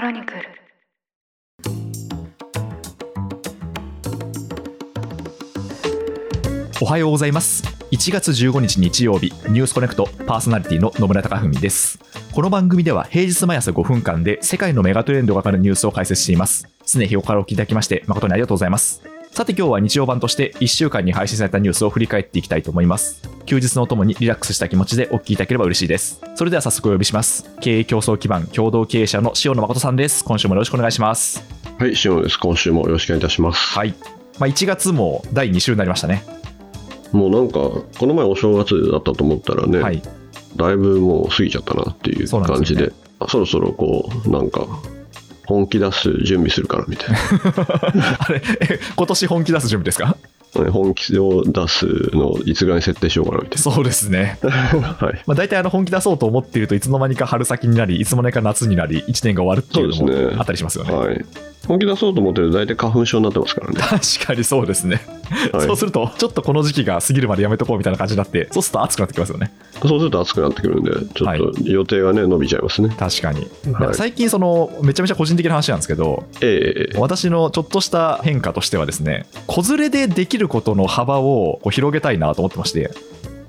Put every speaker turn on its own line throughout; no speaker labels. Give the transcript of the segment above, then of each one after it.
クロニクル。
おはようございます。1月15日日曜日ニュースコネクトパーソナリティの野村貴文です。この番組では平日毎朝5分間で世界のメガトレンドがかかるニュースを解説しています。常日頃からお聞きいただきまして誠にありがとうございます。さて今日は日曜版として1週間に配信されたニュースを振り返っていきたいと思います。休日のともにリラックスした気持ちでお聞きいただければ嬉しいです。それでは早速お呼びします。経営競争基盤共同経営者の塩野誠さんです。今週もよろしくお願いします。
はい、塩野です。今週もよろしくお願いいたします。
はい、まあ、1月も第2週になりましたね。
もうなんか、この前お正月だったと思ったらね、
はい。
だいぶもう過ぎちゃったなっていう感じで、あそろそろこう、なんか、本気出す準備するからみたいな。
あれえ今年本気出す準備ですか？
本気を出すのをいつぐらいに設定しようかなみたい
そうですね
な。はい。
まあ、大体あの本気出そうと思っているといつの間にか春先になりいつの間にか夏になり1年が終わるっていうのもあったりしますよね。
はい。本気出そうと思ってると大体花粉症になってますからね。
確かにそうですね、
はい
そうするとちょっとこの時期が過ぎるまでやめとこうみたいな感じになってそうすると暑くなってきますよね
そうすると暑くなってくるんで、ちょっと予定がね、伸びちゃいますね。
確かに、
はい
最近そのめちゃめちゃ個人的な話なんですけど
ええ
私のちょっとした変化としてはですね子連れでできることの幅をこう広げたいなと思ってまして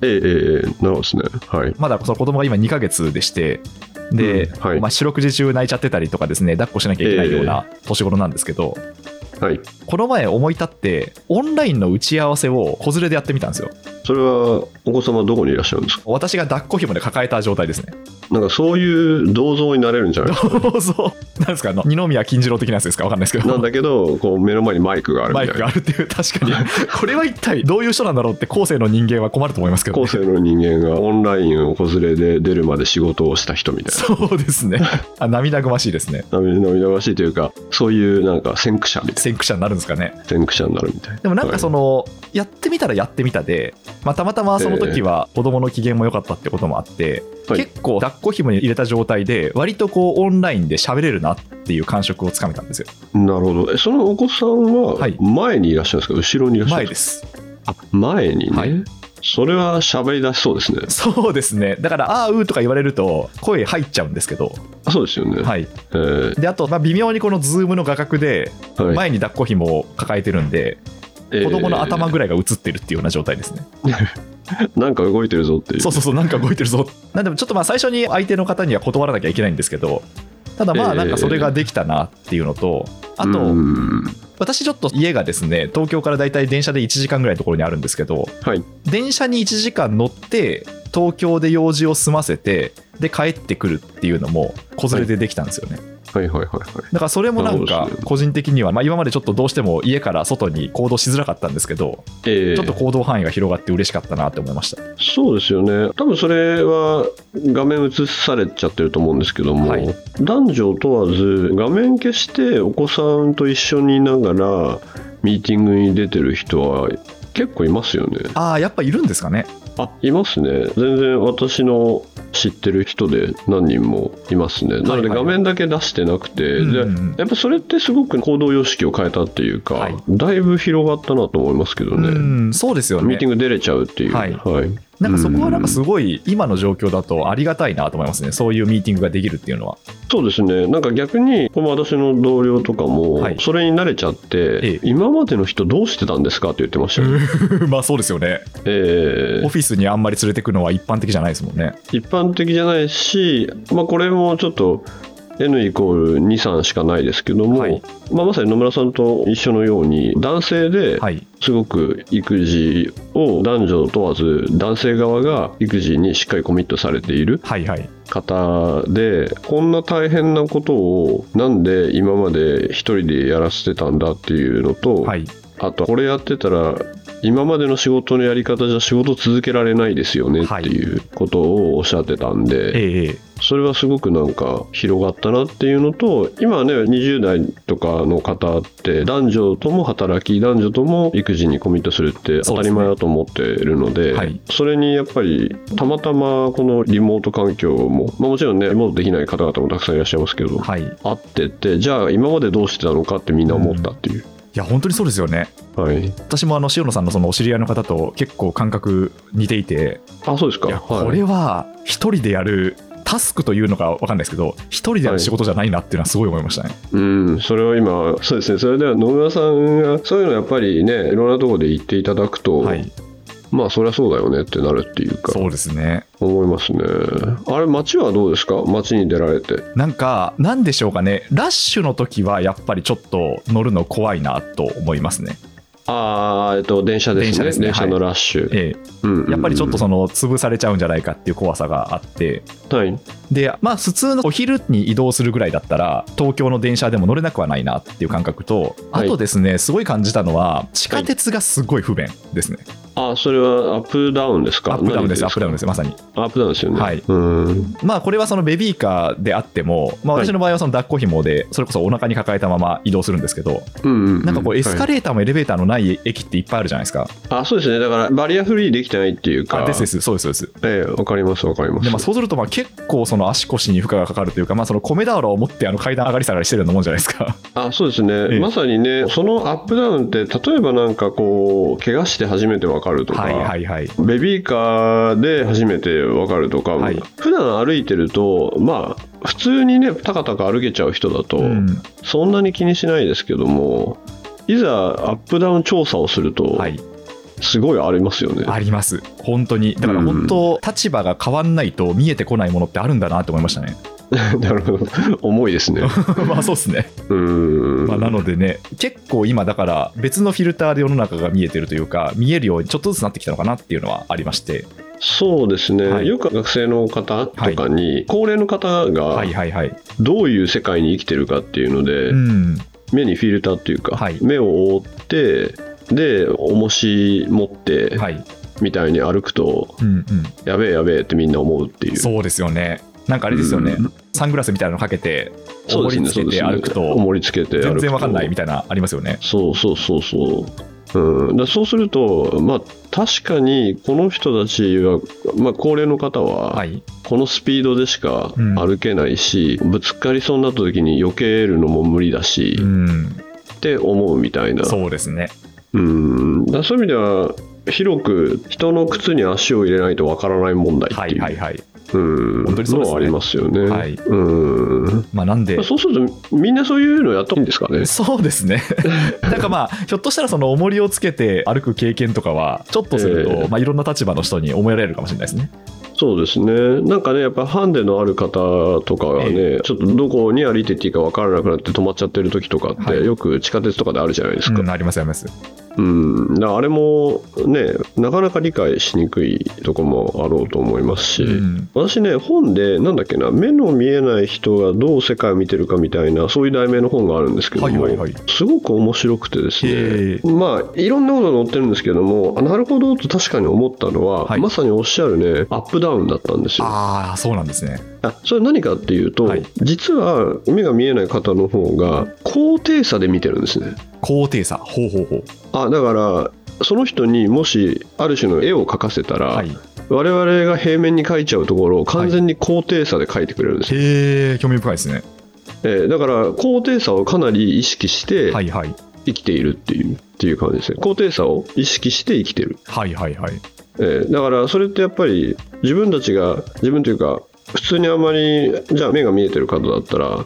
ええええええなるほどですね。はい。
まだその子供が今2ヶ月でしてで、
うんはい
まあ、四六時中泣いちゃってたりとかですね抱っこしなきゃいけないような年頃なんですけど、
はい。
この前思い立ってオンラインの打ち合わせを子連れでやってみたんですよ
それは、お子様どこにいらっしゃるんですか？
私が抱っこ紐で抱えた状態ですね。
なんかそういう銅像になれるんじゃない？ですか。
どう。ぞなんですか？あの二宮金次郎的なやつですか？わかんないですけど。
なんだけど、こう目の前にマイクがあるみたいな。
マイクがあるっていう確かに。これは一体どういう人なんだろうって後世の人間は困ると思いますけど、ね、
後世の人間がオンラインを子連れで出るまで仕事をした人みたいな。
そうですね。あ涙ぐましいですね。
涙涙ましいというか、そういうなんか先駆者みたい
先駆者になるんですかね。
な。先駆者になるみたいな。
でもなんかその、やってみたらやってみたで、まあ、たまたまその時は子供の機嫌も良かったってこともあって、
はい。
結構抱っこ紐に入れた状態で割とこうオンラインで喋れるなっていう感触をつかめたんですよ。
なるほど。え、そのお子さんは
はい。
前にいらっしゃるんですか？後ろにいらっしゃるんで
前です。
あ、前にね。
はい。
それは喋り出しそうですね。
そうですね。だから「あーうー」とか言われると声入っちゃうんですけど、
あそうですよね。
はい、
えー。
であとまあ微妙にこのズームの画角で
はい。
前に抱っこ紐を抱えてるんで、子供の頭ぐらいが映ってるっていうような状態ですね、
なんか動いてるぞっていう。
そうそうそうなんか動いてるぞなんでもちょっとまあ最初に相手の方には断らなきゃいけないんですけどただまあ
ええ
なんかそれができたなっていうのと、あと
うん。
私ちょっと家がですね東京からだいたい電車で1時間ぐらいのところにあるんですけど
はい。
電車に1時間乗って東京で用事を済ませてで帰ってくるっていうのも子連れでできたんですよね、
はいはいはいはい。
だからそれもなんか個人的には、まあ、今までちょっとどうしても家から外に行動しづらかったんですけど
えー
ちょっと行動範囲が広がって嬉しかったなって思いました
そうですよね。多分それは画面映されちゃってると思うんですけども、
はい
男女問わず画面消してお子さんと一緒にいながらミーティングに出てる人は結構いますよね。
ああやっぱいるんですかね
あいますね。全然私の知ってる人で何人もいますね。なので
はいはい
画面だけ出してなくて、
うん
で
うんうん
やっぱそれってすごく行動様式を変えたっていうか、
はい
だいぶ広がったなと思いますけどね。
うんそうですよね
ミーティング出れちゃうっていう。
はい
はい
なんかそこはなんかすごい今の状況だとありがたいなと思いますね。そういうミーティングができるっていうのは。
そうですね、なんか逆に、この私の同僚とかも
はい、
それに慣れちゃって、
ええ。
今までの人、どうしてたんですかって言ってましたよ、
まあそうですよね。
ええ。
オフィスにあんまり連れてくのは一般的じゃないですもんね。
一般的じゃないし、まあ、これもちょっと N イコール2、3しかないですけども、
はい。
まあ、まさに野村さんと一緒のように、男性で
はい。
すごく育児を男女問わず、男性側が育児にしっかりコミットされている。
はいはい。
方でこんな大変なことをなんで今まで一人でやらせてたんだっていうのと、
はい。
あとこれやってたら今までの仕事のやり方じゃ仕事続けられないですよねっていうことをおっしゃってたんで、
ええ
それはすごくなんか広がったなっていうのと今はね20代とかの方って男女とも働き男女とも育児にコミットするって当たり前だと思ってるので
はい。
それにやっぱりたまたまこのリモート環境も、まあ、もちろんねリモートできない方々もたくさんいらっしゃいますけど、
はい。
っててじゃあ今までどうしてたのかってみんな思ったっていう、
や本当にそうですよね。
はい。
私もあの塩野さんのそのお知り合いの方と結構感覚似ていて。
あそうですか。
いや
はい。
これは一人でやるタスクというのか分かんないですけど、一人でやる仕事じゃないなっていうのはすごい思いましたね。
うん、それは今、そうですね、それでは野村さんが、そういうのやっぱりね、いろんなところで言っていただくと、
はい、
まあ、そりゃそうだよねってなるっていうか、
そうですね。
思いますね。あれ、街はどうですか？街に出られて。
なんか、なんでしょうかね、ラッシュの時はやっぱりちょっと乗るの怖いなと思いますね。
ああ、えっと、電車ですね。
電車ですね
電車のラッシュ。
え
うんうんうん
え、やっぱりちょっとその潰されちゃうんじゃないかっていう怖さがあって、
はい。
で、まあ、普通のお昼に移動するぐらいだったら、東京の電車でも乗れなくはないなっていう感覚と、あ
はい
とですね、すごい感じたのは、地下鉄がすごい不便ですね。
あ、それはアップダウンですか？
アップダウンです、アップダウン
で
です、まさに。
す。アップダウンですよね。
はい
うん。
まあ、これはそのベビーカーであっても、まあ、
はい
私の場合はその抱っこ紐で、それこそお腹に抱えたまま移動するんですけど、なんかこう、エスカ
はい
レーターもエレベーターのない駅っていっぱいあるじゃないですか。
あ、そうですね。だから、バリアフリーできてないっていうか。
あですです、そうです、そうです。
ええ、わかります、わかります。
でまあ、そうするとまあ結構その足腰に負荷がかかるというか、まあ、その米俵を持ってあの階段上がり下がりしてるようなもんじゃないですか。
あそうですね、
ええ
まさにね、そのアップダウンって、例えばなんかこう、怪我して初めてわかるとか、
はいはいはい。
ベビーカーで初めてわかるとか、
はい
普段歩いてると、まあ、普通にね、たかたか歩けちゃう人だと、
うん
そんなに気にしないですけども、いざアップダウン調査をすると、
はい、
すごいありますよね。
あります、本当に。だから本当、立場が変わんないと見えてこないものってあるんだなって思いましたね。
なるほど、重いですね。
まあそうですね。
うーん。
まあ、なのでね、結構今、だから別のフィルターで世の中が見えてるというか、見えるようにちょっとずつなってきたのかなっていうのはありまして、
そうですね、
はい
よく学生の方とかに、高齢の方
は
が
いはいはい。
どういう世界に生きてるかっていうので、
うん、
目にフィルターっていうか、
はい
目を覆ってで重し持って、
はい。
みたいに歩くと
うんうん。
やべえやべえってみんな思うっていう
そうですよね。なんかあれですよね、
うん。
サングラスみたいなのかけて、重りつけて歩くと、
重りつけて
全然わかんないみたいな、ありますよね。
そうそうそうそう。うん、だそうすると、まあ、確かにこの人たちは、まあ、高齢の方は、
はい。
このスピードでしか
うん。
歩けないし、ぶつかりそうになった時に避けるのも無理だし、
うん、
って思うみたいな。
そうですね。
うん。だそういう意味では広く人の靴に足を入れないとわからない問題
は
っていう、
いはいはい。
うん
本当にそうですね
ありますよね。
はい
うん
まあなんで、
そうするとみんなそういうのやったらいいんですかね。
そうですね。なんかまあ、ひょっとしたらその重りをつけて歩く経験とかは、ちょっとすると、
ええ
まあいろんな立場の人に思いやられるかもしれないですね。
そうですね。なんかね、やっぱハンデのある方とかがね、ちょっとどこに歩いてっていいか分からなくなって止まっちゃってる時とかって、
はい
よく地下鉄とかであるじゃないですか。
うん、ありますあります。
うん。だあれもね、なかなか理解しにくいとこもあろうと思いますし、
うん
私ね、本で、なんだっけな、目の見えない人がどう世界を見てるかみたいな、そういう題名の本があるんですけども、
はいはいはい
すごく面白くてです
へ
ね、まあ、いろんなことが載ってるんですけども、あなるほどと確かに思ったのは、
はい
まさにおっしゃるね、アップダウンだったんですよ。
ああ、そうなんですね。
あそれ何かっていうと、
はい
実は目が見えない方の方が高低差で見てるんですね。
高低差。ほうほうほう。
あだからその人にもしある種の絵を描かせたら、
はい。
我々が平面に描いちゃうところを完全に高低差で描いてくれるんですよ、
へえ、興味深いですね。
えーだから高低差をかなり意識して
はいはい。
生きているっていう,、っていう感じですね高低差を意識して生きてる、
はいはいはい。
えーだからそれってやっぱり自分たちが自分というか普通にあんまりじゃあ目が見えてる方だったら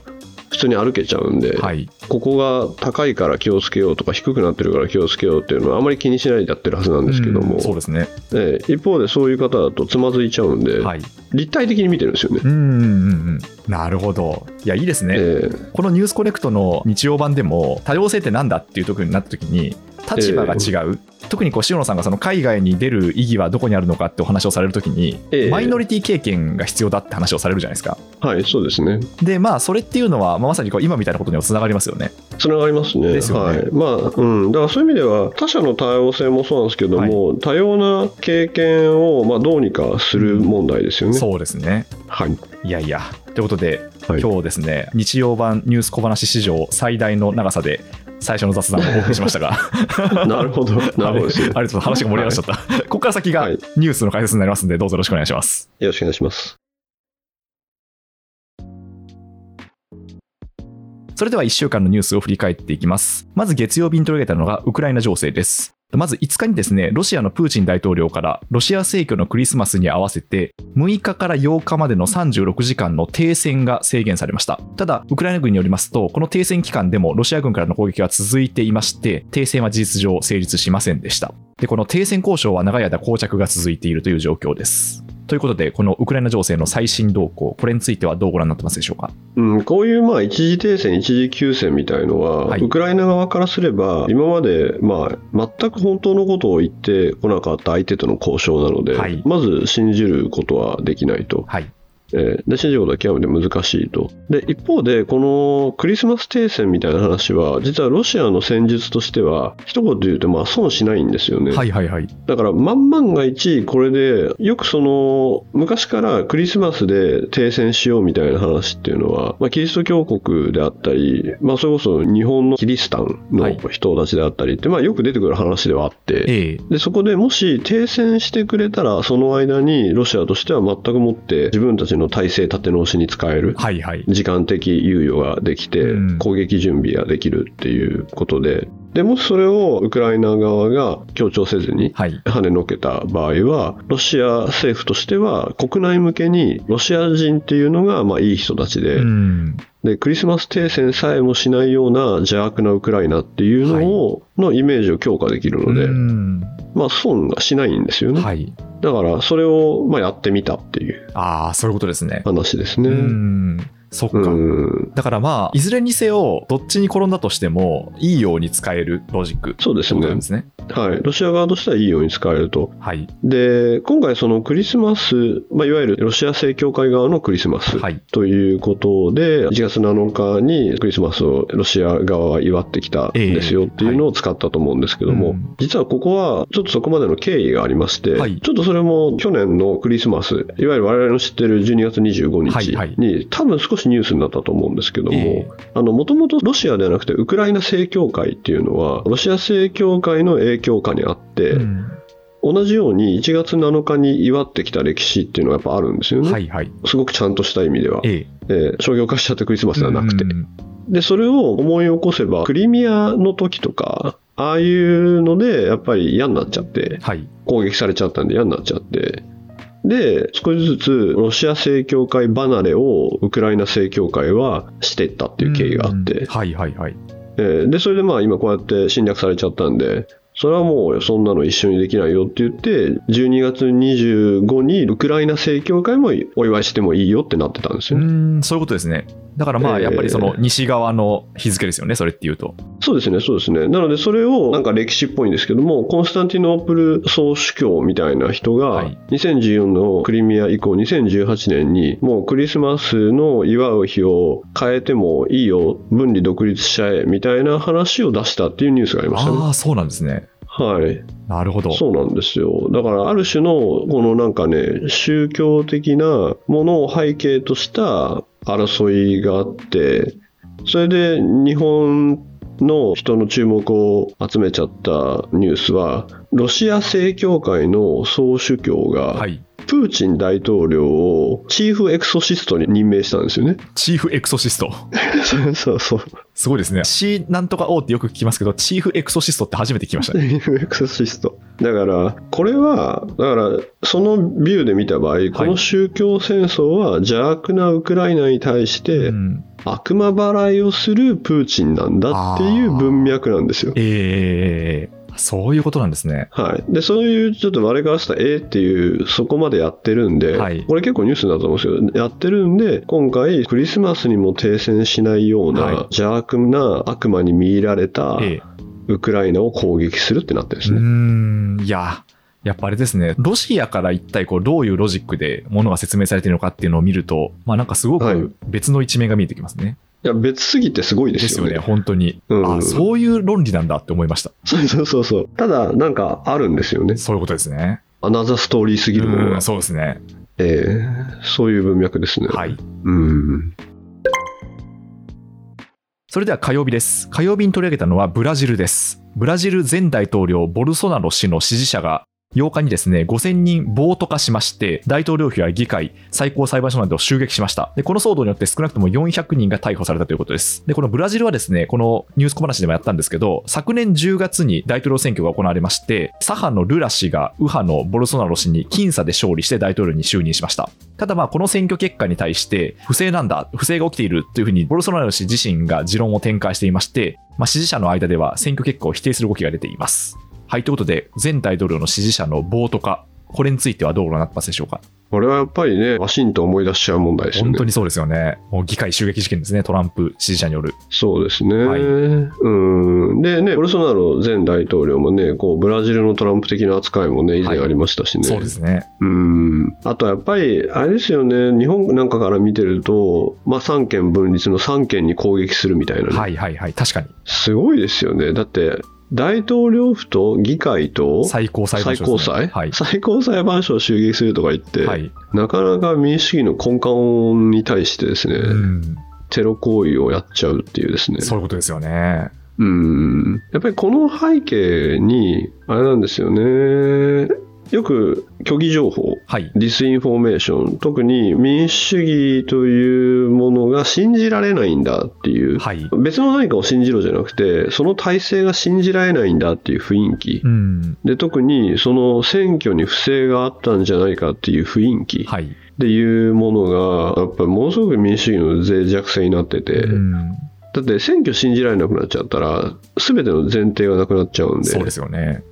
普通に歩けちゃうんで、
はい。
ここが高いから気をつけようとか低くなってるから気をつけようっていうのはあまり気にしないでやってるはずなんですけども、
うんそうですね。
ええ一方でそういう方だとつまずいちゃうんで、
はい。
立体的に見てるんですよね。
うんうんうんうん。なるほど。いや、いいですね。
え
このニュースコネクトの日曜版でも多様性ってなんだっていう時になった時に立場が違う、特にこう塩野さんがその海外に出る意義はどこにあるのかってお話をされる時に、
ええ
マイノリティ経験が必要だって話をされるじゃないですか
えはい、そうですね。
でまあそれっていうのは、まあまさにこう今みたいなことにもつながりますよね
つながりますね。
ですよね
はい。まあ、うん。だからそういう意味では、他者の多様性もそうなんですけども、多様な経験を、まあ、どうにかする問題ですよね。
そうですね
はい。
いやいやということで、
はい
今日ですね日曜版ニュース小話史上最大の長さで最初の雑談をお送りしましたが
なるほど。なるほど
ありがとう話が盛り上がっちゃった、ここから先が
はい
ニュースの解説になりますんでどうぞよろしくお願いします
よろしくお願いします。
それでは1週間のニュースを振り返っていきます。まず月曜日に取り上げたのがウクライナ情勢です。まず5日にですね、ロシアのプーチン大統領から、ロシア正教のクリスマスに合わせて、6日から8日までの36時間の停戦が制限されました。ただ、ウクライナ軍によりますと、この停戦期間でもロシア軍からの攻撃は続いていまして、停戦は事実上成立しませんでした。で、この停戦交渉は長い間膠着が続いているという状況です。ということで、このウクライナ情勢の最新動向、これについてはどうご覧になってますでしょうか？
うん、こういうまあ一時停戦、一時休戦みたいのは、
はい
ウクライナ側からすれば、今までまあ全く本当のことを言ってこなかった相手との交渉なので、
はい
まず信じることはできないと。
はい。
えーで信じることは極めて難しいと。で、一方で、このクリスマス停戦みたいな話は、実はロシアの戦術としては、一言で言うと、まあ、損しないんですよね。
はいはいはい。
だから、万々が一、これで、よくその、昔からクリスマスで停戦しようみたいな話っていうのは、まあ、キリスト教国であったり、まあ、それこそ日本のキリシタンの
はい
人たちであったりって、まあ、よく出てくる話ではあって、
ええ
でそこでもし停戦してくれたら、その間にロシアとしては全くもって自分たちの体制立て直しに使える。
はいはい。
時間的猶予ができて攻撃準備ができるっていうことで、でもしそれをウクライナ側が強調せずに
はい。
跳ねのけた場合は、ロシア政府としては国内向けにロシア人っていうのがまあいい人たちで、でクリスマス停戦さえもしないような邪悪なウクライナっていうのを、のイメージを強化できるので、まあ損がしないんですよね。
はい。
だからそれをまあやってみたっていう
ああ、そういうことですね。
話ですね。
うん。そっか。
うん
だからまあ、いずれにせよ、どっちに転んだとしても、いいように使えるロジック。
そうですね。はい。ロシア側としてはいいように使えると。
はい。
で、今回そのクリスマス、まあ、いわゆるロシア正教会側のクリスマス
はい。
ということで、1月7日にクリスマスをロシア側は祝ってきたんですよっていうのを使ったと思うんですけども、
はいうん
実はここはちょっとそこまでの経緯がありまして、
はい
ちょっとそれも去年のクリスマス、いわゆる我々の知ってる12月25日に、
はいはい
多分少しニュースになったと思うんですけども、もともとロシアではなくてウクライナ正教会っていうのは、ロシア正教会の影響下にあって、
うん
同じように1月7日に祝ってきた歴史っていうのはやっぱあるんですよね。
はいはい。
すごくちゃんとした意味では。
ええ。
えー商業化しちゃったクリスマスではなくて
う。ん
で、それを思い起こせば、クリミアの時とか、ああいうので、やっぱり嫌になっちゃって、
はい。
攻撃されちゃったんで嫌になっちゃって、で、少しずつロシア正教会離れをウクライナ正教会はしていったっていう経緯があって
うん、はいはいはい。
えーで、それでまあ今こうやって侵略されちゃったんで、それはもうそんなの一緒にできないよって言って、12月25にウクライナ正教会もお祝いしてもいいよってなってたんですよね。
うん、そういうことですね。だからまあ、
ええ
やっぱりその西側の日付ですよね、それっていうと。
そうですね、そうですね。なのでそれをなんか歴史っぽいんですけども、コンスタンティノープル総主教みたいな人が
はい、
2014のクリミア以降、2018年にもうクリスマスの祝う日を変えてもいいよ、分離独立しちゃえみたいな話を出したっていうニュースがありましたね。
ああ、そうなんですね。
はい。
なるほど。
そうなんですよ。だから、ある種の、このなんかね、宗教的なものを背景とした争いがあって、それで日本の人の注目を集めちゃったニュースは、ロシア正教会の総主教が
は、い。
プーチン大統領をチーフエクソシストに任命したんですよね。
チーフエクソシスト。
そうそうそう。
すごいですね。C なんとか O ってよく聞きますけど、チーフエクソシストって初めて聞きましたね。
チーフエクソシスト。だから、これは、だから、そのビューで見た場合、この宗教戦争は邪悪なウクライナに対して
うん、
悪魔払いをするプーチンなんだっていう文脈なんですよ。
ええそういうことなんですね。
はい。で、そういうちょっと我々からしたら、えーっていう、そこまでやってるんで、
はい
これ結構ニュースになったと思うんですけど、やってるんで、今回、クリスマスにも停戦しないような、
はい
邪悪な悪魔に見入られた
ええ
ウクライナを攻撃するってなってるんですね。
ん、いや、やっぱあれですね、ロシアから一体こうどういうロジックでものが説明されているのかっていうのを見ると、まあなんかすご
はい
く別の一面が見えてきますね。
いや、別すぎてすごいで
ですすよね、
よね。
本当に。
うん
あそういう論理なんだって思いました。
そうそうそうそう。ただ、なんかあるんですよね。
そういうことですね。
アナザーストーリーすぎるものが
うん、。そうですね。
ええそういう文脈ですね。
はい。
うん。
それでは火曜日です。火曜日に取り上げたのはブラジルです。ブラジル前大統領ボルソナロ氏の支持者が8日にですね、5000人暴徒化しまして、大統領府や議会、最高裁判所などを襲撃しました。で、この騒動によって少なくとも400人が逮捕されたということです。で、このブラジルはですね、このニュース小話でもやったんですけど、昨年10月に大統領選挙が行われまして、左派のルラ氏が右派のボルソナロ氏に僅差で勝利して大統領に就任しました。ただまあこの選挙結果に対して不正なんだ、不正が起きているというふうにボルソナロ氏自身が持論を展開していまして、まあ、支持者の間では選挙結果を否定する動きが出ています。はい、ということで前大統領の支持者の暴徒化、これについてはどうご覧になってますでしょうか？
これはやっぱりね、ワシントン思い出しちゃう問題ですよね。
本当にそうですよね。もう議会襲撃事件ですね、トランプ支持者による。
そうですね。
はい
うん。でね、ボルソナロ前大統領もね、こう、ブラジルのトランプ的な扱いもね、以前ありましたしね。
そうですね。
うん。あとやっぱり、あれですよね、日本なんかから見てると、まあ、三権分立の三権に攻撃するみたいなね。
はいはいはい、確かに。
すごいですよね。だって、大統領府と議会と
最高裁判所ね、
高裁、
はい。
最高裁判所を襲撃するとか言って、
はい。
なかなか民主主義の根幹に対してですね、
うん。
テロ行為をやっちゃうっていうですね。
そういうことですよね。
うん。やっぱりこの背景に、あれなんですよね。よく虚偽情報、
はい。
disinformation、特に民主主義というものが信じられないんだっていう、
はい。
別の何かを信じろじゃなくて、その体制が信じられないんだっていう雰囲気。
うん。
で、特にその選挙に不正があったんじゃないかっていう雰囲気っ
はい。
ていうものが、やっぱりものすごく民主主義の脆弱性になってて、
うん。
だって選挙信じられなくなっちゃったら、すべての前提がなくなっちゃうんで、
そうですよね。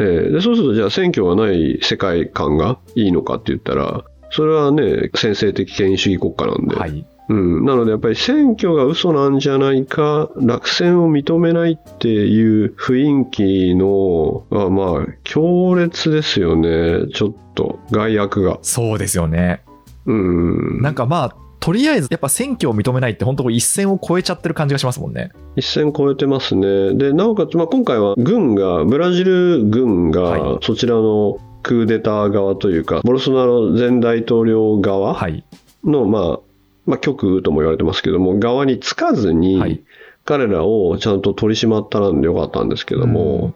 えーでそうすると、じゃあ選挙がない世界観がいいのかって言ったら、それはね、先制的権威主義国家なんで、
はい。
うん、なのでやっぱり選挙が嘘なんじゃないか、落選を認めないっていう雰囲気の、あまあ、強烈ですよね、ちょっと、害悪が。
そうですよね。
うん、
なんかまあ、とりあえず、やっぱ選挙を認めないって、本当こう一線を越えちゃってる感じがしますもんね。
一線超えてますね。で、なおかつ、まあ、今回は軍が、ブラジル軍
はい
がそちらのクーデター側というか、ボルソナロ前大統領側
はい。
の、まあ、まあ、極右とも言われてますけども、側につかずに、
はい。
彼らをちゃんと取り締まったらんでよかったんですけども、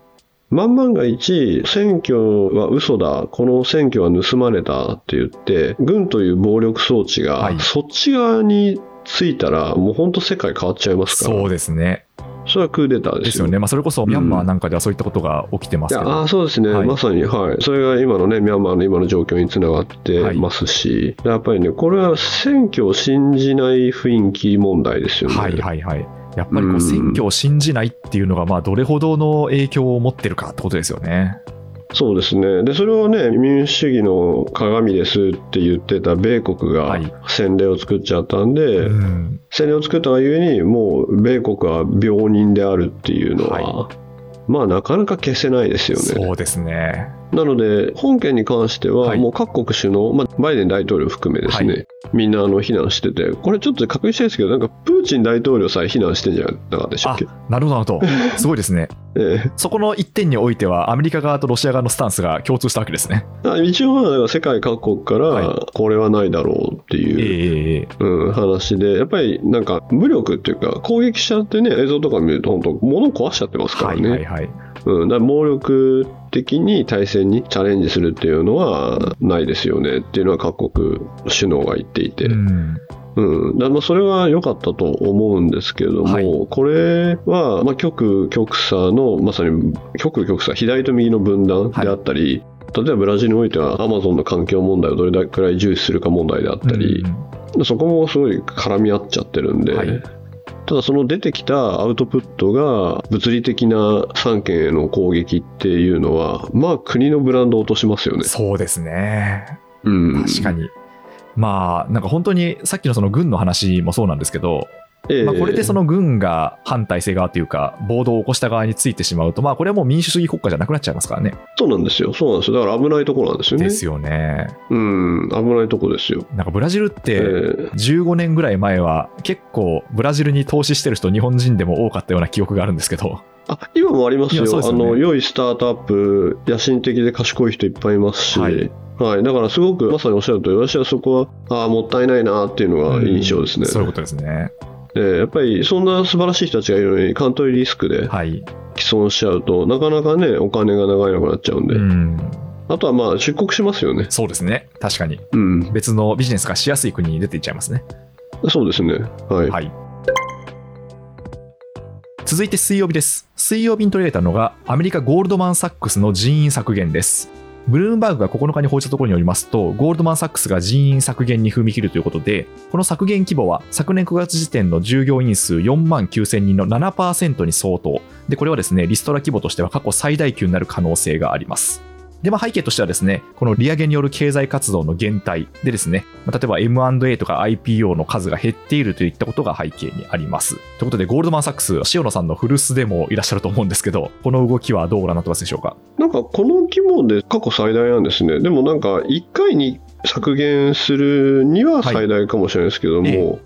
万万が一、選挙は嘘だ、この選挙は盗まれたって言って、軍という暴力装置が、
はい。
そっち側についたら、もう本当世界変わっちゃいますから、
そうですね。
それはクーデターですよ。
ですよね。まあ、それこそミャンマーなんかではそういったことが起きてますけど。
あーそうですね、
はい。
まさに、はい、それが今のね、ミャンマーの今の状況につながってますし、やっぱりね、これは選挙を信じない雰囲気問題ですよね。
はいはいはい。やっぱりこ
う
選挙を信じないっていうのが、まあ、どれほどの影響を持ってるかってことですよね。
そうですね。で、それをね、民主主義の鏡ですって言ってた米国が
はい
先例を作っちゃったんで、
うん。
先例を作ったがゆえに、もう米国は病人であるっていうのは、
は
まあなかなか消せないですよね。
そうですね。
なので、本件に関しては、
はい
もう各国首脳、まあ、バイデン大統領含めですね、
はい
みんなあの非難してて、これちょっと確認したいですけど、なんかプーチン大統領さえ非難してんじゃなかったでしたっ
あ
け、
なるほどなるほど。すごいですね。
ええ
そこの一点においては、アメリカ側とロシア側のスタンスが共通したわけですね。
あ一応は世界各国か
は
ら、これはないだろうって
ええ
いう、
ええええ
うん、話で、やっぱりなんか武力っていうか、攻撃しちゃってね、映像とか見ると、本当、物壊しちゃってますか
はい
らね。
はいはい。
うん、だ暴力的に対戦にチャレンジするっていうのはないですよねっていうのは各国首脳が言っていて、
うん。
うん、だまあそれは良かったと思うんですけれども、
はい。
これはまあ極極左のまさに極極左左と右の分断であったり、例えばブラジルにおいてはアマゾンの環境問題をどれくらい重視するか問題であったり
う、ん。
そこもすごい絡み合っちゃってるんで、
はい
ただその出てきたアウトプットが物理的な三権への攻撃っていうのは、まあ国のブランドを落としますよね。
そうですね。
うん、
確かに。まあ、なんか本当にさっきのその軍の話もそうなんですけど、
ええ
まあ、これでその軍が反体制側というか、暴動を起こした側についてしまうと、まあ、これはもう民主主義国家じゃなくなっちゃいますからね。
そうなんですよ。そうなんですよ。だから危ないところなんですよね。
ですよね。
うん、危ないとこですよ。
なんかブラジルっ
え
て、
え
15年ぐらい前は結構ブラジルに投資してる人日本人でも多かったような記憶があるんですけど、
あ今もありますよ
すよね
あの良いスタートアップ野心的で賢い人いっぱいいますし、
は
はいいだからすごくまさにおっしゃるとり私はそこはああもったいないなっていうのが印象ですね、
そういうことですね。
えーやっぱりそんな素晴らしい人たちがいるのにカントリーリスクで
はい。
既存しちゃうとなかなかねお金が流れなくなっちゃうんで、
うん。
あとはまあ出国しますよね。
そうですね。確かに。
うん。
別のビジネスがしやすい国に出ていっちゃいますね。
そうですね。はい。
はい。続いて水曜日です。水曜日に取り上げたのが、アメリカゴールドマン・サックスの人員削減です。ブルームバーグが9日に報じたところによりますと、ゴールドマン・サックスが人員削減に踏み切るということで、この削減規模は昨年9月時点の従業員数4万9000人の7%に相当。で、これはですね、リストラ規模としては過去最大級になる可能性があります。で、まあ、背景としてはですね、この利上げによる経済活動の減退でですね、まあ例えば M&A とか IPO の数が減っているといったことが背景にあります。ということで、ゴールドマン・サックス、塩野さんの古巣でもいらっしゃると思うんですけど、この動きはどうご覧になってますでしょうか？
なんかこの規模で過去最大なんですね。でもなんか1回に削減するには最大かもしれないですけども、
え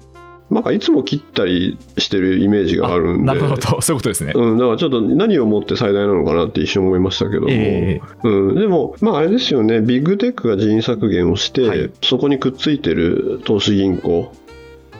なんかいつも切ったりしてるイメージがあるんで。
なるほど、そういうことですね。
うん、だからちょっと何をもって最大なのかなって一瞬思いましたけども、
え。
うん、でも、まああれですよね、ビッグテックが人員削減をして、
はい。
そこにくっついてる投資銀行、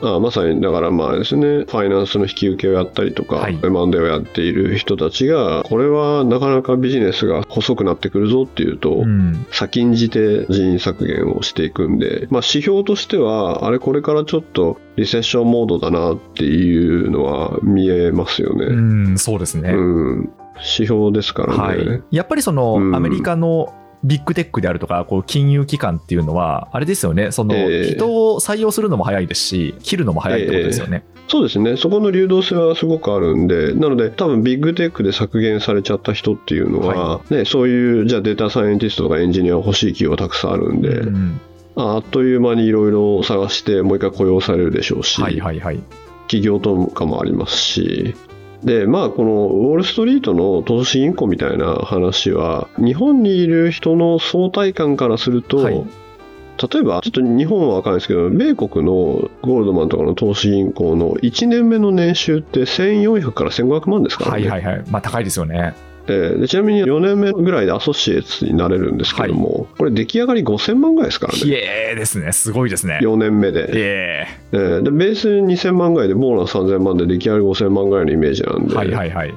あまさにだからまあですね、ファイナンスの引き受けをやったりとか、
はい
M&A をやっている人たちが、これはなかなかビジネスが細くなってくるぞっていうと、
うん、
先んじて人員削減をしていくんで、まあ、指標としては、あれ、これからちょっとリセッションモードだなっていうのは見えますよね。
うん、そうですね。
うん、指標ですからね。
はい、やっぱりその、
うん
アメリカのビッグテックであるとか、こう金融機関っていうのは、あれですよね、その
ええ。
人を採用するのも早いですし、切るのも早いってことですよね。
そうですね、そこの流動性はすごくあるんで、なので、多分ビッグテックで削減されちゃった人っていうのは、ね、そういうじゃあデータサイエンティストとかエンジニア欲しい企業たくさんあるんで、
うん。
あっという間にいろいろ探して、もう一回雇用されるでしょうし、
はいはいはい。
企業とかもありますし、で、まあ、このウォール・ストリートの投資銀行みたいな話は、日本にいる人の相対感からすると、
はい
例えば、ちょっと日本は分かんないですけど、米国のゴールドマンとかの投資銀行の1年目の年収って1400から1500万ですからね。
はいはいはい。まあ高いですよね。
えーでちなみに4年目ぐらいでアソシエイツになれるんですけども、これ出来上がり5000万ぐらいですから
ひ
ね。
えーですね。すごいですね。
4年目で。
え
えーでベース2000万ぐらいでボーナス3000万で出来上がり5000万ぐらいのイメージなん
ー
で、
はいはいはい。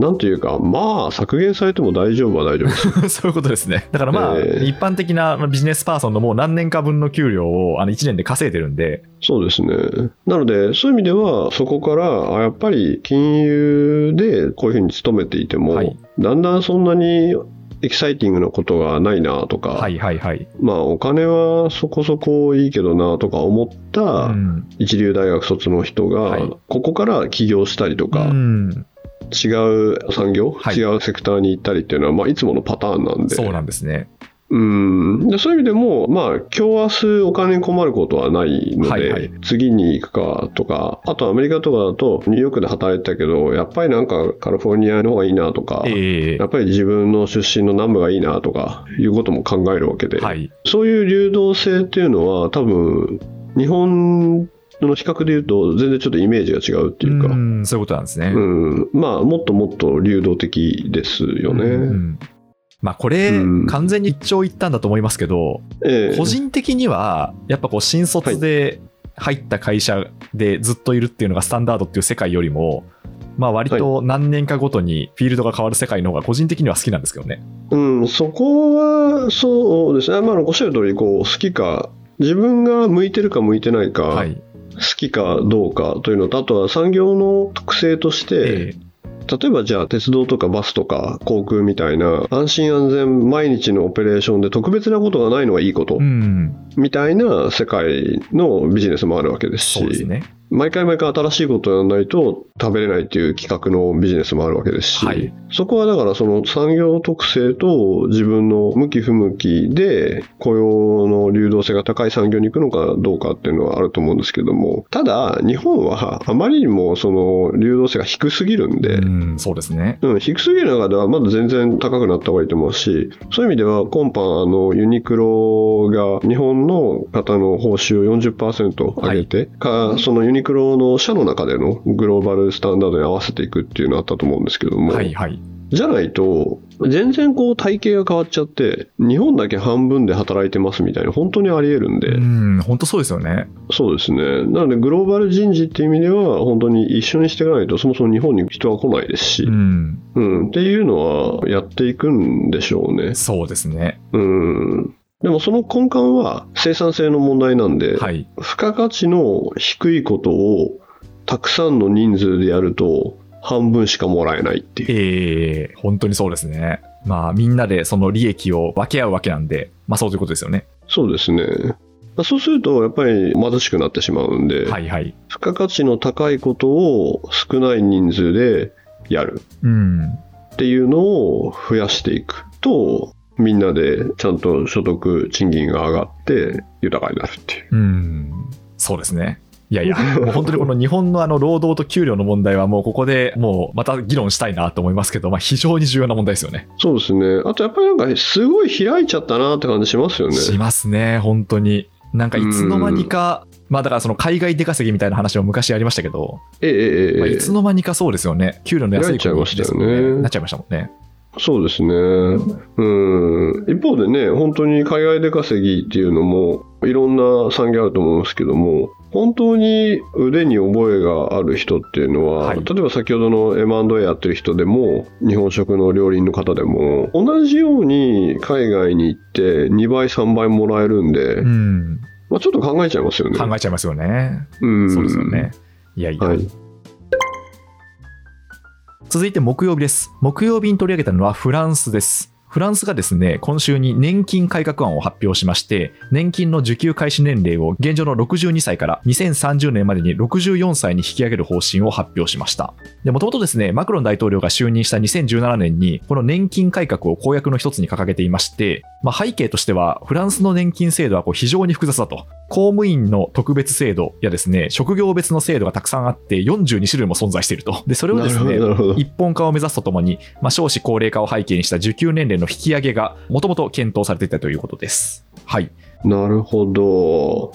なんというか、まあ、削減されても大丈夫は大丈夫です。
そういうことですね。だからまあ、
えー
一般的なまあビジネスパーソンのもう何年か分の給料をあの1年で稼いでるんで、
そうですね。なので、そういう意味では、そこから、あやっぱり金融でこういうふうに勤めていても、
はい
だんだんそんなにエキサイティングなことがないなとか、
はいはいはい。
まあ、お金はそこそこいいけどなとか思った
うん
一流大学卒の人が、
はい
ここから起業したりとか、
うん
違う産業、
はい
違うセクターに行ったりっていうのは、まあ、いつものパターンなんで。
そうなんですね。
うんでそういう意味でも、まあ、今日明日お金に困ることはないので、
はいはい
次に行くかとか、あとアメリカとかだと、ニューヨークで働いてたけど、やっぱりなんかカリフォルニアの方がいいなとか、
え
やっぱり自分の出身の南部がいいなとかいうことも考えるわけで、
ーはい。
そういう流動性っていうのは、多分日本の比較で言うと、全然ちょっとイメージが違うっていうか、
うんそういうことなんですね。
うんまあ、もっともっと流動的ですよね。
うんまあこれ、
うん
完全に一長一短だと思いますけど、
ええ
個人的にはやっぱこう新卒で入った会社でずっといるっていうのがスタンダードっていう世界よりも、まあ割と何年かごとにフィールドが変わる世界の方が個人的には好きなんですけどね。
うん、そこはそうですね、まあ、おっしゃる通りこう好きか、自分が向いてるか向いてないか、
はい。
好きかどうかというのと、あとは産業の特性として、
ええ。
例えばじゃあ鉄道とかバスとか航空みたいな安心安全毎日のオペレーションで特別なことがないのがいいこと
うん、
みたいな世界のビジネスもあるわけですし。毎回毎回新しいことをやらないと食べれないっていう企画のビジネスもあるわけですし、
はい
そこはだからその産業特性と自分の向き不向きで雇用の流動性が高い産業に行くのかどうかっていうのはあると思うんですけども、ただ日本はあまりにもその流動性が低すぎるんで、
うん、そうですね。
うん、低すぎる中ではまだ全然高くなった方がいいと思うし、そういう意味では今般あのユニクロが日本の方の報酬を40%上げて、かそのユニクロの社の中でのグローバルスタンダードに合わせていくっていうのがあったと思うんですけども、
はいはい。
じゃないと、全然こう体系が変わっちゃって、日本だけ半分で働いてますみたいな、本当にあり得るんで、
うん、本当そうですよね。
そうですね。なので、グローバル人事っていう意味では、本当に一緒にしていかないと、そもそも日本に人は来ないですし、
うん、
うん、っていうのはやっていくんでしょうね。
そうですね。
うん。でもその根幹は生産性の問題なんで、
はい。
付加価値の低いことをたくさんの人数でやると半分しかもらえないっていう。
ええ本当にそうですね。まあ、みんなでその利益を分け合うわけなんで、まあそういうことですよね。
そうですね。そうするとやっぱり貧しくなってしまうんで、
はいはい。
付加価値の高いことを少ない人数でやる
うん。
っていうのを増やしていくと、みんなでちゃんと所得、賃金が上がって豊かになるっていう。
うん。そうですね。いやいや、もう本当にこの日本のあの労働と給料の問題はもうここでもうまた議論したいなと思いますけど、まあ非常に重要な問題ですよね。
そうですね。あとやっぱりなんかすごい開いちゃったなって感じしますよね。
しますね、本当に。なんかいつの間にか、まあだからその海外出稼ぎみたいな話も昔ありましたけど、
ええええええ
まあ、いつの間にかそうですよね。給料の安い国ですもん
なっちゃいましたよね
なっちゃいましたもんね。
そうですね。うん。一方でね、本当に海外出稼ぎっていうのも、いろんな産業あると思うんですけども、本当に腕に覚えがある人っていうのは、
はい
例えば先ほどの M&A やってる人でも、日本食の料理人の方でも、同じように海外に行って2倍、3倍もらえるんで、
うん。
まあ、ちょっと考えちゃいますよね。
考えちゃいますよね。
うん、
そうですよね。いやいや。
はい。
続いて木曜日です。木曜日に取り上げたのはフランスです。フランスがですね、今週に年金改革案を発表しまして、年金の受給開始年齢を現状の62歳から2030年までに64歳に引き上げる方針を発表しました。で、もともとですね、マクロン大統領が就任した2017年に、この年金改革を公約の一つに掲げていまして、まあ、背景としては、フランスの年金制度はこう非常に複雑だと。公務員の特別制度やですね、職業別の制度がたくさんあって、42種類も存在していると。で、それをですね。一本化を目指すとともに、まあ、少子高齢化を背景にした受給年齢の引き上げがもともと検討されていたということです。はい。
なるほど。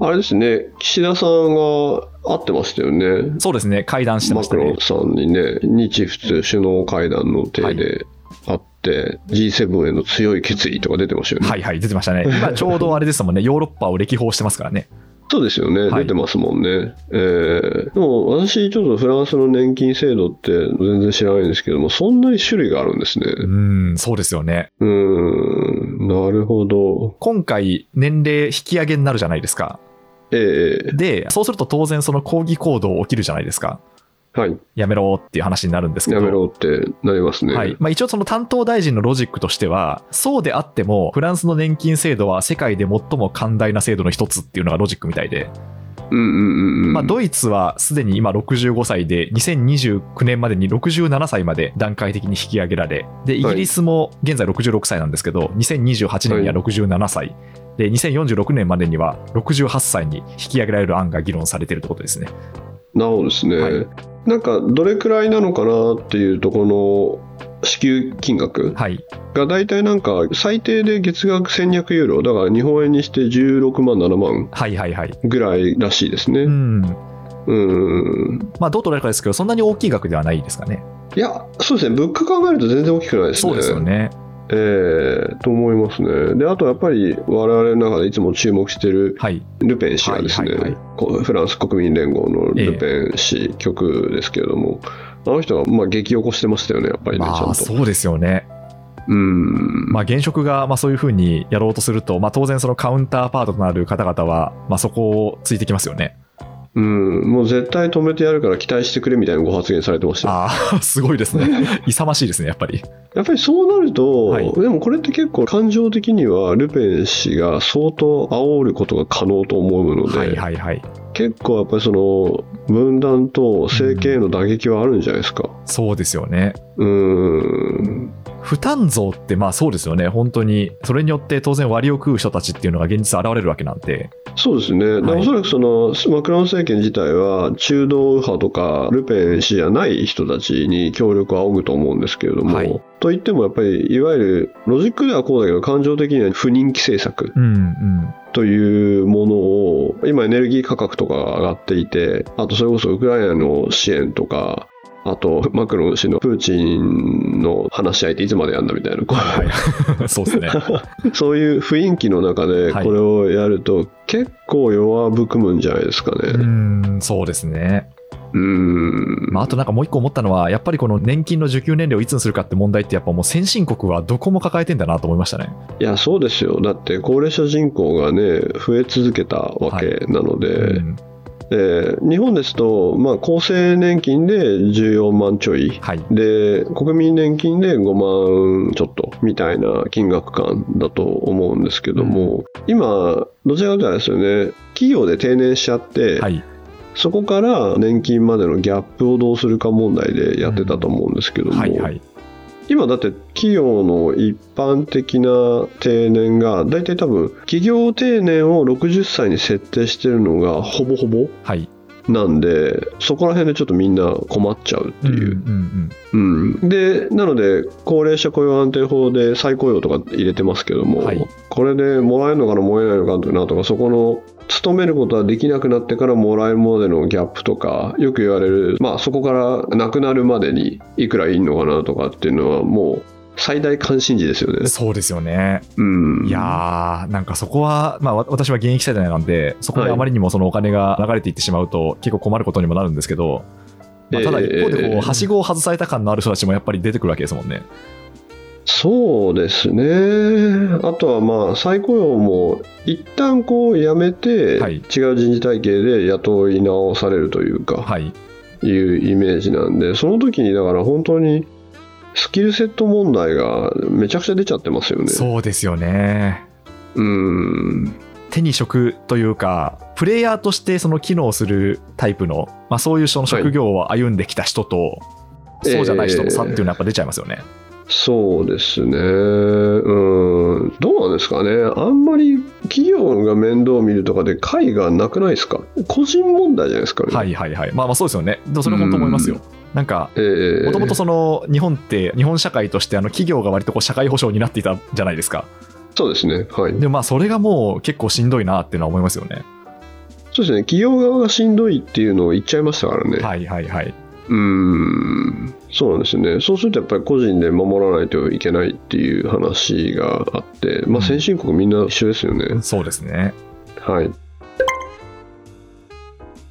あれですね、岸田さんが会ってましたよね。
そうですね、会談してましたね
マクロン。さんにね、日仏首脳会談の体で会って、G7 への強い決意とか出てましたよね。
はいはい、出てましたね。今ちょうどあれですもんね、ヨーロッパを歴訪してますからね。
そうですよね、
はい
出てますもんね。えーでも私、ちょっとフランスの年金制度って全然知らないんですけども、そんなに種類があるんですね。
うーん、そうですよね。
うーん、なるほど。
今回、年齢引き上げになるじゃないですか。
ええ
で、そうすると当然その抗議行動起きるじゃないですか。
はい、
やめろっていう話になるんですけど。
やめろってなりますね。
はいまあ、一応その担当大臣のロジックとしては、そうであっても、フランスの年金制度は世界で最も寛大な制度の一つっていうのがロジックみたいで、
うんうんうんうん。
まあ、ドイツはすでに今65歳で、2029年までに67歳まで段階的に引き上げられ、で、イギリスも現在66歳なんですけど、2028年には67歳、で、2046年までには68歳に引き上げられる案が議論されているということですね。
なるほどですね。
はい
なんか、どれくらいなのかなっていうところの支給金額
はい。
が大体なんか最低で月額1200ユーロだから日本円にして16万7万
はいはいはい。
ぐらいらしいですね。
うん。
うん。
まあ、どう捉えるかですけど、そんなに大きい額ではないですかね。
いや、そうですね。物価考えると全然大きくないですね。
そうですよ。ね。
ええと思いますね。で、あとやっぱり我々の中でいつも注目してる
はい。
ルペン氏がですね、フランス国民連合のルペン氏、極右ですけれども、あの人がまあ激起こしてましたよね、やっぱりね、ちゃ
まあ、
んと。
そうですよね。
うん。
まあ、現職がまあそういうふうにやろうとすると、まあ、当然そのカウンターパートとなる方々は、まあ、そこをついてきますよね。
うん、もう絶対止めてやるから期待してくれみたいなご発言されてましたよ。
ああ、すごいですね。勇ましいですね、やっぱり。
やっぱりそうなると、
はい
でもこれって結構感情的にはルペン氏が相当煽ることが可能と思うので、
はいはいはい。
結構やっぱりその分断と政権への打撃はあるんじゃないですか。
そうですよね。
うーん。
負担増ってまあそうですよね。本当に。それによって当然割を食う人たちっていうのが現実現れるわけなんで。
そうですね、
はい
おそらくそのマクロン政権自体は中道右派とかルペン氏じゃない人たちに協力を仰ぐと思うんですけれども、
はい
といってもやっぱりいわゆるロジックではこうだけど感情的には不人気政策
うんうん。
というものを今エネルギー価格とかが上がっていてあとそれこそウクライナの支援とかあと、マクロン氏のプーチンの話し合いっていつまでやるんだみたいな、こう
はい、そうですね。
そういう雰囲気の中で
はい
これをやると、結構弱含むんじゃないですか
うー
ね。
ん、そうですね。
うーん。
まあ、あとなんかもう一個思ったのは、やっぱりこの年金の受給年齢をいつにするかって問題って、やっぱもう先進国はどこも抱えてんだなと思いましたね。
いや、そうですよ。だって、高齢者人口がね、増え続けたわけなので、
うん
で日本ですと、まあ、厚生年金で14万ちょい。
はい。
で国民年金で5万ちょっとみたいな金額感だと思うんですけども、今、どちらかというとですよね、企業で定年しちゃって、
はい。
そこから年金までのギャップをどうするか問題でやってたと思うんですけども、
はい。はい。
今だって企業の一般的な定年が大体多分企業定年を60歳に設定してるのがほぼほぼ？
はい。
なんでそこら辺でちょっとみんな困っちゃうっていう、
んうん
うんでなので高齢者雇用安定法で再雇用とか入れてますけども、
はい。
これでもらえるのかなもらえないのかなとかそこの勤めることはできなくなってからもらえるまでのギャップとかよく言われる、まあ、そこから亡くなるまでにいくらいいのかなとかっていうのはもう最大関心事ですよね。
そうですよね。
うん、
いやー、なんかそこは、まあ、わ私は現役世代なんで、そこであまりにもそのお金が流れていってしまうと、結構困ることにもなるんですけど、まあ、ただ一方でこう、
ええ
はしごを外された感のある人たちもやっぱり出てくるわけですもんね。
そうですね。あとはまあ再雇用も一旦こう辞めて、
はい
違う人事体系で雇い直されるというか、
はい。
いうイメージなんで、その時にだから本当にスキルセット問題がめちゃくちゃ出ちゃってますよね。
そうですよね。
うん。
手に職というか、プレイヤーとしてその機能するタイプの、まあ、そういうその職業を歩んできた人と、そうじゃない人の差っていうのはやっぱ出ちゃいますよね。
そうですね。うん。どうなんですかね。あんまり企業が面倒を見るとかで会がなくないですか？個人問題じゃないですかね。
はいはいはい。まあまあそうですよね。でもそれ本当思いますよ。なんか、
ええ
もともとその日本って、日本社会としてあの企業が割とこう社会保障になっていたじゃないですか。
そうですね。はい。
で、まあそれがもう結構しんどいなっていうのは思いますよね。
そうですね。企業側がしんどいっていうのを言っちゃいましたからね。
はいはいはい。
うーん。そうなんですよね。そうするとやっぱり個人で守らないといけないっていう話があって、まあ先進国みんな一緒ですよね。
そうですね。
はい。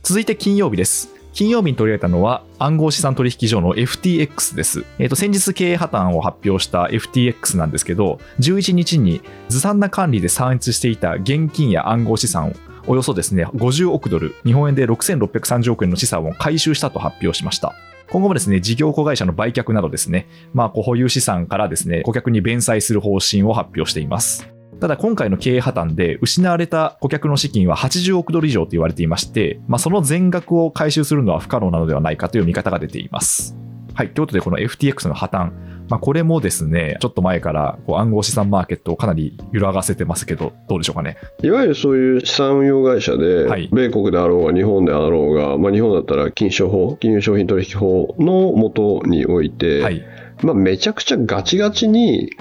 続いて金曜日です。金曜日に取り上げたのは暗号資産取引所の FTX です。えっ、と、先日経営破綻を発表した FTX なんですけど、11日にずさんな管理で散逸していた現金や暗号資産をおよそですね、50億ドル、日本円で6630億円の資産を回収したと発表しました。今後もですね、事業子会社の売却などですね、まあ、保有資産からですね、顧客に弁済する方針を発表しています。ただ今回の経営破綻で失われた顧客の資金は80億ドル以上と言われていまして、まあ、その全額を回収するのは不可能なのではないかという見方が出ています。はい。ということで、この FTX の破綻、まあ、これもですね、ちょっと前からこう暗号資産マーケットをかなり揺らがせてますけど、どうでしょうかね。
いわゆるそういう資産運用会社で、
はい
米国であろうが日本であろうが、まあ、日本だったら金商法、金融商品取引法の元において、
はい。
まあ、めちゃくちゃガチガチに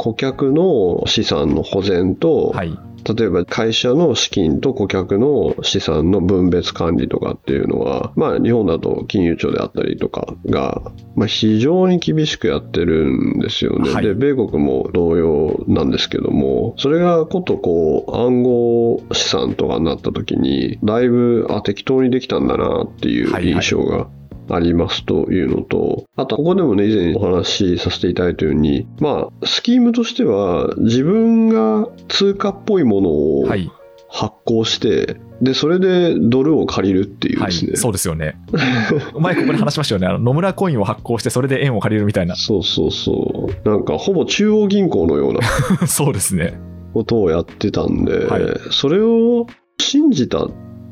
顧客の資産の保全と、
はい。
例えば会社の資金と顧客の資産の分別管理とかっていうのは、まあ、日本だと金融庁であったりとかが、まあ、非常に厳しくやってるんですよね。
はい
で米国も同様なんですけどもそれがことこう暗号資産とかになった時にだいぶあ適当にできたんだなっていう印象がありますというのと、あと、ここでもね、以前お話しさせていただいたように、まあ、スキームとしては、自分が通貨っぽいものを
はい。
発行して、で、それでドルを借りるっていう
はい
ですね。。
そうですよね。前ここで話しましたよね。あの野村コインを発行して、それで円を借りるみたいな。
そうそうそう。なんか、ほぼ中央銀行のような
そうですね。
ことをやってたんで、
はい
それを信じた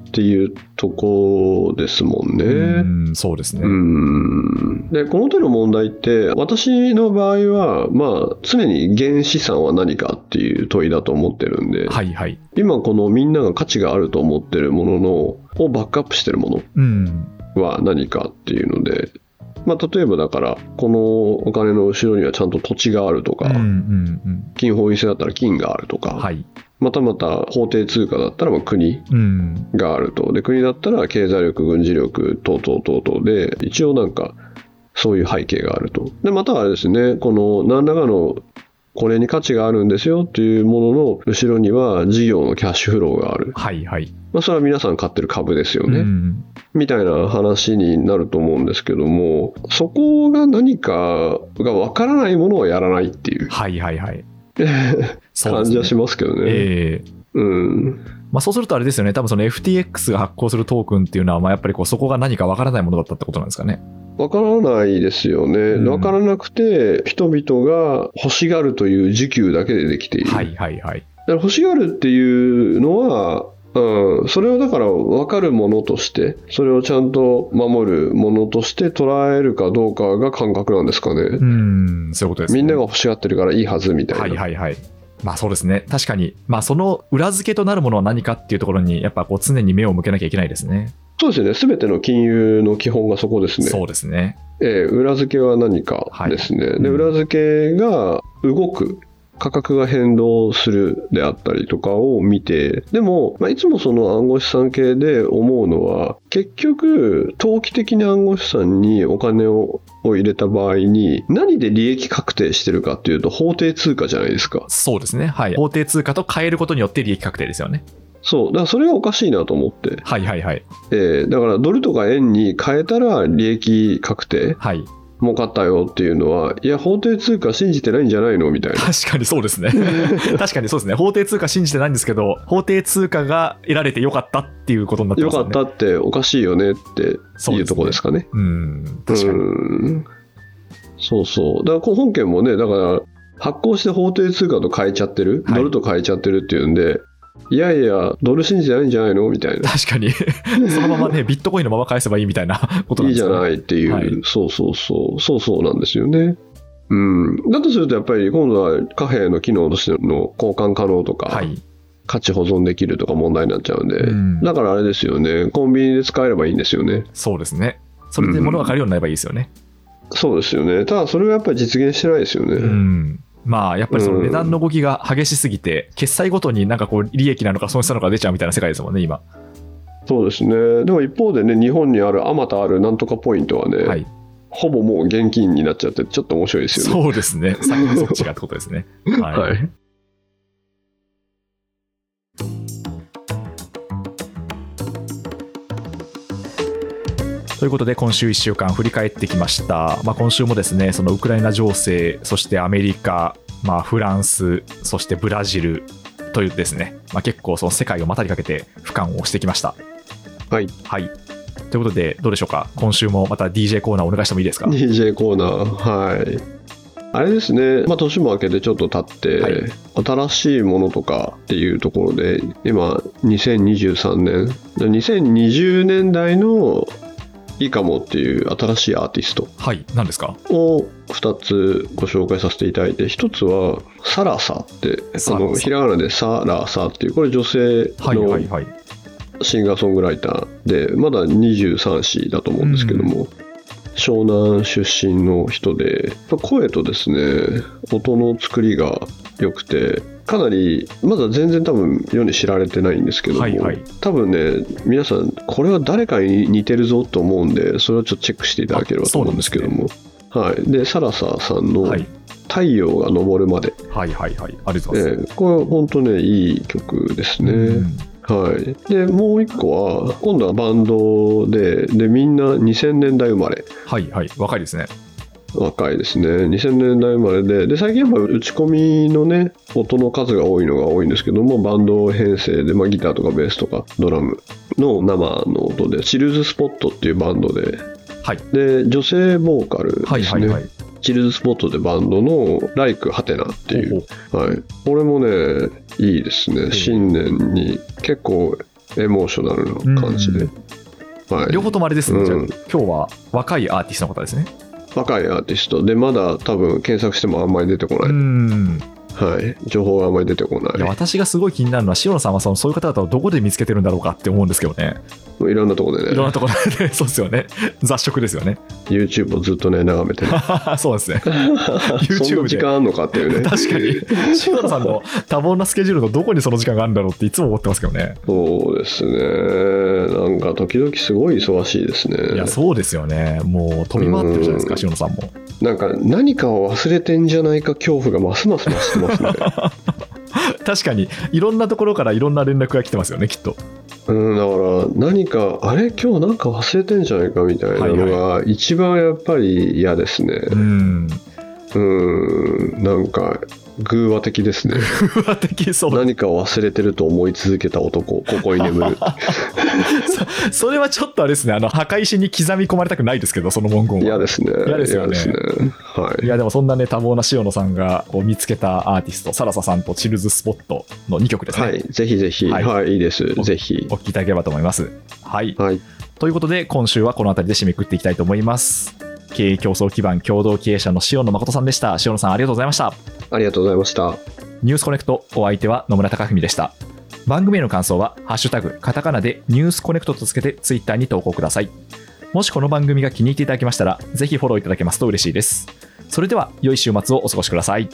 っていうとこですもんね。
うん、そうですね。
うんでこの手の問題って私の場合は、まあ、常に原資産は何かっていう問いだと思ってるんで、
はいはい。
今このみんなが価値があると思ってるもののをバックアップしてるも
うん。
のは何かっていうので、まあ、例えばだからこのお金の後ろにはちゃんと土地があるとか、
うんうんうん。
金本位制だったら金があるとか、
はい。
またまた法定通貨だったらまあ国
うん。
があるとで国だったら経済力軍事力等々等々で一応なんかそういう背景があると。で、またはあれですね、この何らかのこれに価値があるんですよっていうものの後ろには事業のキャッシュフローがある。
はいはい。
まあ、それは皆さん買ってる株ですよね。
うん
みたいな話になると思うんですけども、そこが何かがわからないものをやらないっていう
はいはいはい。
感じはしますけどね。
ええ
うん。
まあ、そうするとあれですよね、多分その FTX が発行するトークンっていうのは、まあ、やっぱりこうそこが何かわからないものだったってことなんですかね。
わからないですよね。
うん
わからなくて、人々が欲しがるという需給だけでできている。
はいはいはい。
だから欲しがるっていうのは、うん、それをだから分かるものとして、それをちゃんと守るものとして捉えるかどうかが感覚なんですかね。
うん、そういうことです、ね。
みんなが欲しがってるからいいはずみたいな。
はいはいはい。まあそうですね。確かに、まあその裏付けとなるものは何かっていうところに、やっぱこう常に目を向けなきゃいけないですね。
そうですよね。すべての金融の基本がそこですね。
そうですね。
ええ裏付けは何かですね。で、
はいうん
裏付けが動く。価格が変動するであったりとかを見て、でも、まあ、いつもその暗号資産系で思うのは、結局、投機的な暗号資産にお金をを入れた場合に、何で利益確定してるかっていうと、法定通貨じゃないですか。
そうですね。はい。法定通貨と変えることによって利益確定ですよね。
そう。だからそれがおかしいなと思って。
はいはいはい。
えーだからドルとか円に変えたら利益確定
はい。
儲かったよっていうのは、いや、法定通貨信じてないんじゃないのみたいな。
確かにそうですね。確かにそうですね。法定通貨信じてないんですけど、法定通貨が得られてよかったっていうことになって
よ
ますよね。
かったっておかしいよねっていうところですかね。
うん。確かに。
うんそうそう。だから本件もね、だから発行して法定通貨と変えちゃってる、
はい
ドルと変えちゃってるっていうんで、いやいや、ドル信じてないんじゃないの？みたいな。
確かに。そのままね、ビットコインのまま返せばいいみたいな ことなん
いいじゃ。ないっていう、
はい
そうそうそう、そうそうなんですよね。うん、だとするとやっぱり今度は貨幣の機能としての交換可能とか、
はい。
価値保存できるとか問題になっちゃうんで、
うん
だからあれですよね、コンビニで使えればいいんですよね。
そうですね。それで物が買えるようになればいいですよね。
そうですよね。ただそれはやっぱり実現してないですよね。
うん。まあ、やっぱりその値段の動きが激しすぎて、決済ごとになんかこう、利益なのか損失なのか出ちゃうみたいな世界ですもんね、今。
そうですね。でも一方でね、日本にあるあまたあるなんとかポイントはね、
はい。
ほぼもう現金になっちゃって、ちょっと面白いですよね。
そうですね。先にそっちがってことですね。はい。
はい。
ということで、今週1週間振り返ってきました。まあ、今週もですね、そのウクライナ情勢、そしてアメリカ、まあ、フランス、そしてブラジルというですね、まあ、結構その世界を股にかけて俯瞰をしてきました。
はい。
はい。ということで、どうでしょうか？今週もまた DJ コーナーお願いしてもいいですか
？DJ コーナー、はい。あれですね、まあ、年も明けてちょっと経って、
はい
新しいものとかっていうところで、今、2023年、2020年代のいいかもっていう新しいアーティスト
はい。何ですか？
を2つご紹介させていただいて、1つはサラサって、あのひらがなでサラサっていう、これ女性の。シンガーソングライターで、まだ23歳だと思うんですけども、湘南出身の人で、声とですね、音の作りが良くて、かなり、まだ全然多分世に知られてないんですけども、
はいはい
多分ね、皆さん、これは誰かに似てるぞと思うんで、それをちょっとチェックしていただければと思うんですけども、はい。で、サラサさんの
はい。
太陽が昇るまで、
はいはいはい。ありがとうございます。
えーこれ本当ね、いい曲ですね。
うん
はい、でもう一個は今度はバンドででみんな2000年代生まれ
はいはい。若いですね。
若いですね2000年代生まれでで最近やっぱ打ち込みのね音の数が多いのが多いんですけどもバンド編成で、まあ、ギターとかベースとかドラムの生の音でチルズスポットっていうバンドで
はい。
で女性ボーカル
はい
ですね、
はいはい。
チルズスポットでバンドの「ライクハテナっていうはい、これもねいいですね。新年に結構エモーショナルな感じで、はい、
両方ともあれですね、じゃあ
うん
今日は若いアーティストの方ですね。
若いアーティスト。でまだ多分検索してもあんまり出てこ
う
ない、
ん。
はい、情報があまり出てこない
いや私がすごい気になるのは、塩野さんはそのそういう方々をどこで見つけてるんだろうかって思うんですけどね。
いろんなところでね
いろんなところで、そうですよね。雑食ですよね。
YouTube をずっとね眺めてる
そうですね。
そん
YouTube
時間あんのかっていうね
確かに、塩野さんの多忙なスケジュールのどこにその時間があるんだろうっていつも思ってますけどね。
そうですねなんか時々すごい忙しいですね
いや、そうですよね。もう飛び回ってるじゃないですか、
うん
塩野さんも。
なんか何かを忘れてんじゃないか恐怖がますます増してますね
確かに、いろんなところからいろんな連絡が来てますよね、きっと。
うん、だから何かあれ？今日なんか忘れてんじゃないかみたいなのが一番やっぱり嫌ですね
うん。
うんなんか偶話的ですね。
不和的そう。
何かを忘れてると思い続けた男ここに眠る。
そそれはちょっとあれですね、あの墓石に刻み込まれたくないですけど、その文言は。
嫌ですね。
嫌ですよね。
ね。はい。
いやでもそんなね多忙な塩野さんがこう見つけたアーティストサラサさんとチルズスポットの2曲ですね、
はい、ぜひぜひ、
は
はいい、いいです。ぜひ。
お。聞きいただければと思います。はい。
はい、
ということで今週はこの辺りで締めくくっていきたいと思います経営競争基盤共同経営者の塩野誠さんでした。塩野さんありがとうございました。
ありがとうございました。
ニュースコネクトお相手は野村貴文でした。番組への感想は「ハッシュタグカタカナ」でニュースコネクトとつけてツイッターに投稿ください。もしこの番組が気に入っていただけましたらぜひフォローいただけますと嬉しいです。それでは良い週末をお過ごしください